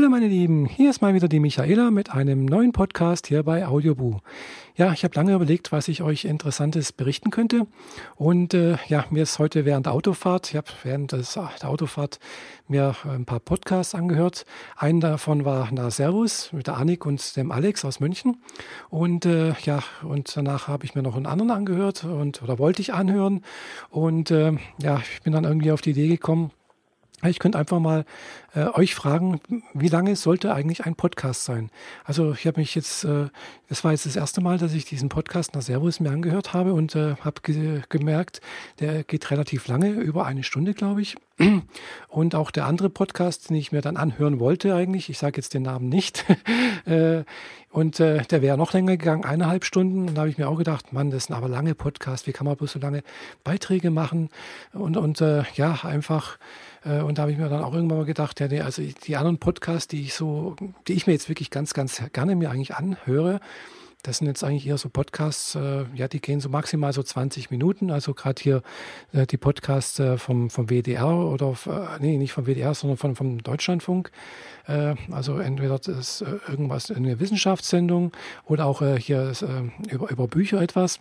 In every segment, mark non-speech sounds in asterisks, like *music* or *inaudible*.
Hallo meine Lieben, hier ist mal wieder die Michaela mit einem neuen Podcast hier bei Audioboo. Ja, ich habe lange überlegt, was ich euch Interessantes berichten könnte. Und äh, ja, mir ist heute während der Autofahrt, ich habe während des, der Autofahrt mir ein paar Podcasts angehört. Einen davon war Na Servus mit der Annik und dem Alex aus München. Und äh, ja, und danach habe ich mir noch einen anderen angehört und oder wollte ich anhören. Und äh, ja, ich bin dann irgendwie auf die Idee gekommen, ich könnte einfach mal äh, euch fragen, wie lange sollte eigentlich ein Podcast sein? Also ich habe mich jetzt, äh, das war jetzt das erste Mal, dass ich diesen Podcast nach Servus mir angehört habe und äh, habe ge gemerkt, der geht relativ lange, über eine Stunde, glaube ich. *clears throat* Und auch der andere Podcast, den ich mir dann anhören wollte eigentlich, ich sage jetzt den Namen nicht, *laughs* äh, und äh, der wäre noch länger gegangen, eineinhalb Stunden. Und da habe ich mir auch gedacht, Mann, das ein aber lange Podcast, wie kann man bloß so lange Beiträge machen? Und, und äh, ja, einfach und da habe ich mir dann auch irgendwann mal gedacht, ja, nee, also die anderen Podcasts, die ich so, die ich mir jetzt wirklich ganz, ganz gerne mir eigentlich anhöre, das sind jetzt eigentlich eher so Podcasts, äh, ja, die gehen so maximal so 20 Minuten. Also gerade hier äh, die Podcasts äh, vom, vom WDR oder, äh, nee, nicht vom WDR, sondern von, vom Deutschlandfunk. Äh, also entweder das ist äh, irgendwas, eine Wissenschaftssendung oder auch hier über, über Bücher etwas.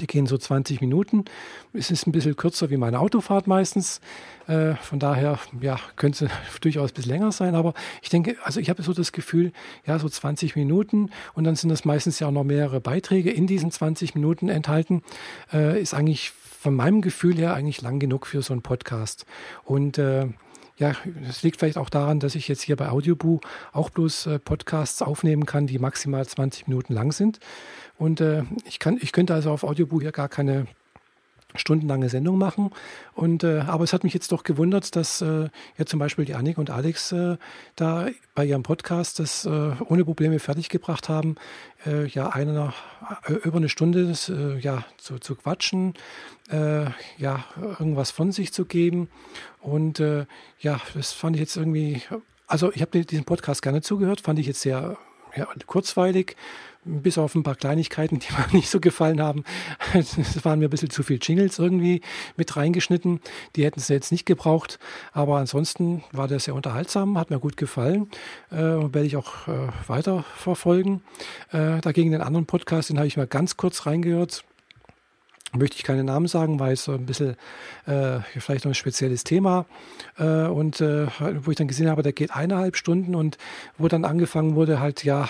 Die gehen so 20 Minuten. Es ist ein bisschen kürzer wie meine Autofahrt meistens. Äh, von daher, ja, könnte es *laughs* durchaus ein bisschen länger sein. Aber ich denke, also ich habe so das Gefühl, ja, so 20 Minuten und dann sind das meistens ja auch noch mehrere Beiträge in diesen 20 Minuten enthalten. Äh, ist eigentlich von meinem Gefühl her eigentlich lang genug für so einen Podcast. Und äh, ja, es liegt vielleicht auch daran, dass ich jetzt hier bei Audioboo auch bloß äh, Podcasts aufnehmen kann, die maximal 20 Minuten lang sind. Und äh, ich, kann, ich könnte also auf Audiobuch ja gar keine stundenlange Sendung machen. Und, äh, aber es hat mich jetzt doch gewundert, dass äh, ja zum Beispiel die Annik und Alex äh, da bei ihrem Podcast das äh, ohne Probleme fertiggebracht haben, äh, ja eine, äh, über eine Stunde das, ja, zu, zu quatschen, ja, irgendwas von sich zu geben. Und ja, das fand ich jetzt irgendwie, also ich habe diesen Podcast gerne zugehört, fand ich jetzt sehr ja, kurzweilig bis auf ein paar Kleinigkeiten, die *laughs* mir nicht so gefallen haben. Es waren mir ein bisschen zu viel Jingles irgendwie mit reingeschnitten. Die hätten sie jetzt nicht gebraucht. Aber ansonsten war der sehr unterhaltsam, hat mir gut gefallen. Äh, werde ich auch äh, weiter verfolgen. Äh, dagegen den anderen Podcast, den habe ich mal ganz kurz reingehört möchte ich keine Namen sagen, weil es so ein bisschen äh, vielleicht noch ein spezielles Thema äh, und äh, wo ich dann gesehen habe, der geht eineinhalb Stunden und wo dann angefangen wurde, halt ja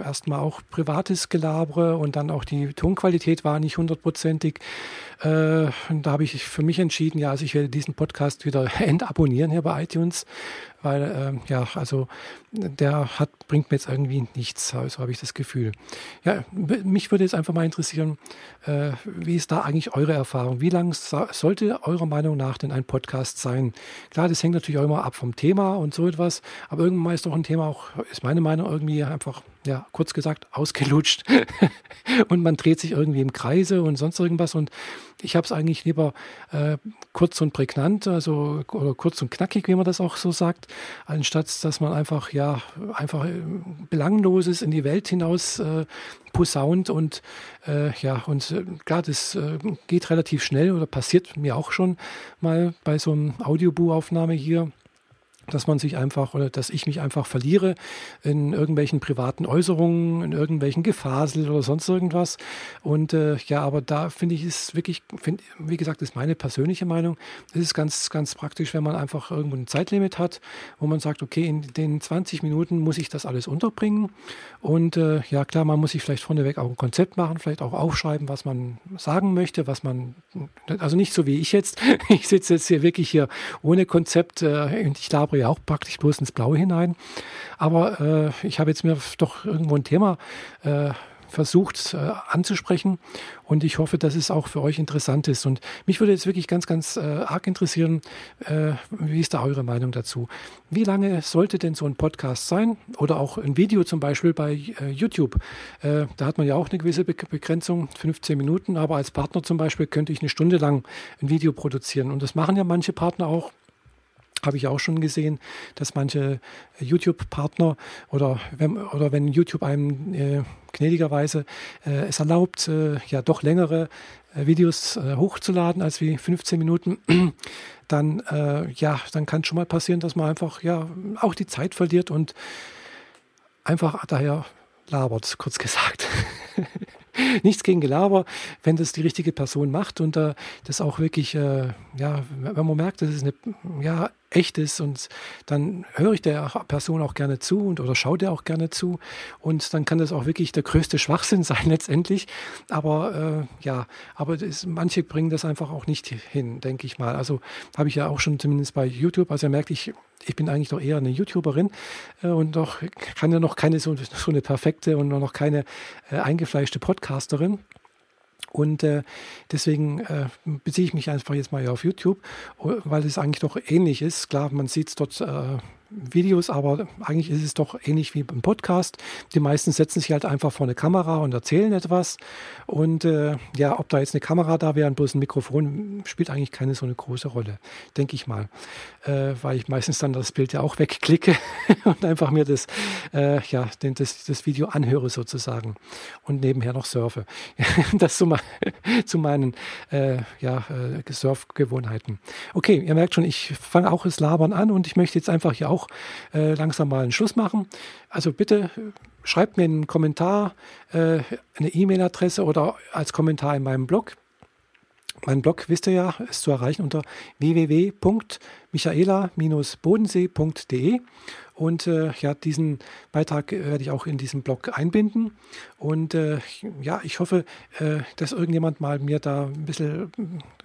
erstmal auch privates Gelabere und dann auch die Tonqualität war nicht hundertprozentig. Äh, und da habe ich für mich entschieden, ja, also ich werde diesen Podcast wieder *laughs* entabonnieren hier bei iTunes, weil äh, ja, also der hat, bringt mir jetzt irgendwie nichts, so habe ich das Gefühl. Ja, mich würde jetzt einfach mal interessieren, äh, wie ist da eigentlich eure Erfahrung? Wie lang sollte eurer Meinung nach denn ein Podcast sein? Klar, das hängt natürlich auch immer ab vom Thema und so etwas, aber irgendwann ist doch ein Thema auch, ist meine Meinung irgendwie einfach, ja, kurz gesagt, ausgelutscht *laughs* und man dreht sich irgendwie im Kreise und sonst irgendwas und ich habe es eigentlich lieber äh, kurz und prägnant, also oder kurz und knackig, wie man das auch so sagt, anstatt dass man einfach ja einfach äh, belangloses in die Welt hinaus äh, posaunt und äh, ja und äh, klar, das äh, geht relativ schnell oder passiert mir auch schon mal bei so einem Audiobuchaufnahme hier dass man sich einfach oder dass ich mich einfach verliere in irgendwelchen privaten Äußerungen, in irgendwelchen Gefasel oder sonst irgendwas. Und äh, ja, aber da finde ich es wirklich, find, wie gesagt, ist meine persönliche Meinung, es ist ganz, ganz praktisch, wenn man einfach irgendwo ein Zeitlimit hat, wo man sagt, okay, in den 20 Minuten muss ich das alles unterbringen. Und äh, ja, klar, man muss sich vielleicht vorneweg auch ein Konzept machen, vielleicht auch aufschreiben, was man sagen möchte, was man, also nicht so wie ich jetzt. *laughs* Ich sitze jetzt hier wirklich hier ohne Konzept äh, und ich labere ja auch praktisch bloß ins Blaue hinein. Aber äh, ich habe jetzt mir doch irgendwo ein Thema äh, versucht äh, anzusprechen und ich hoffe, dass es auch für euch interessant ist. Und mich würde jetzt wirklich ganz, ganz äh, arg interessieren, äh, wie ist da eure Meinung dazu? Wie lange sollte denn so ein Podcast sein oder auch ein Video zum Beispiel bei äh, YouTube? Äh, da hat man ja auch eine gewisse Be Begrenzung, 15 Minuten, aber als Partner zum Beispiel könnte ich eine Stunde lang ein Video produzieren und das machen ja manche Partner auch habe ich auch schon gesehen, dass manche YouTube-Partner oder wenn, oder wenn YouTube einem äh, gnädigerweise äh, es erlaubt, äh, ja doch längere äh, Videos äh, hochzuladen als wie 15 Minuten, *clears throat* dann äh, ja, dann kann schon mal passieren, dass man einfach ja auch die Zeit verliert und einfach daher labert, kurz gesagt. *laughs* Nichts gegen Gelaber, wenn das die richtige Person macht und äh, das auch wirklich, äh, ja, wenn man merkt, dass es eine ja, echt ist und dann höre ich der Person auch gerne zu und oder schaue der auch gerne zu und dann kann das auch wirklich der größte Schwachsinn *laughs* sein letztendlich. Aber äh, ja, aber das, manche bringen das einfach auch nicht hin, denke ich mal. Also habe ich ja auch schon zumindest bei YouTube, also er merkt, ich ich bin eigentlich doch eher eine YouTuberin äh, und doch kann ja noch keine so, so eine perfekte und noch keine äh, eingefleischte Podcasterin. Und äh, deswegen äh, beziehe ich mich einfach jetzt mal auf YouTube, weil es eigentlich doch ähnlich ist. Klar, man sieht es dort äh, Videos, aber eigentlich ist es doch ähnlich wie beim Podcast. Die meisten setzen sich halt einfach vor eine Kamera und erzählen etwas. Und äh, ja, ob da jetzt eine Kamera da wäre und bloß ein Mikrofon, spielt eigentlich keine so eine große Rolle, denke ich mal. Äh, weil ich meistens dann das Bild ja auch wegklicke *laughs* und einfach mir das, äh, ja, den, das, das Video anhöre sozusagen und nebenher noch surfe. *laughs* das zu, *laughs* zu meinen äh, ja, äh, Surfgewohnheiten. Okay, ihr merkt schon, ich fange auch das Labern an und ich möchte jetzt einfach hier auch auch äh, langsam mal einen Schluss machen. Also bitte äh, schreibt mir einen Kommentar, äh, eine E-Mail-Adresse oder als Kommentar in meinem Blog. Mein Blog, wisst ihr ja, ist zu erreichen unter www.michaela-bodensee.de. Und äh, ja, diesen Beitrag werde ich auch in diesem Blog einbinden. Und äh, ja, ich hoffe, äh, dass irgendjemand mal mir da ein bisschen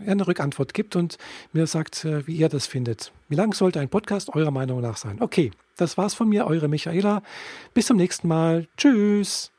äh, eine Rückantwort gibt und mir sagt, äh, wie ihr das findet. Wie lang sollte ein Podcast eurer Meinung nach sein? Okay, das war's von mir, eure Michaela. Bis zum nächsten Mal. Tschüss.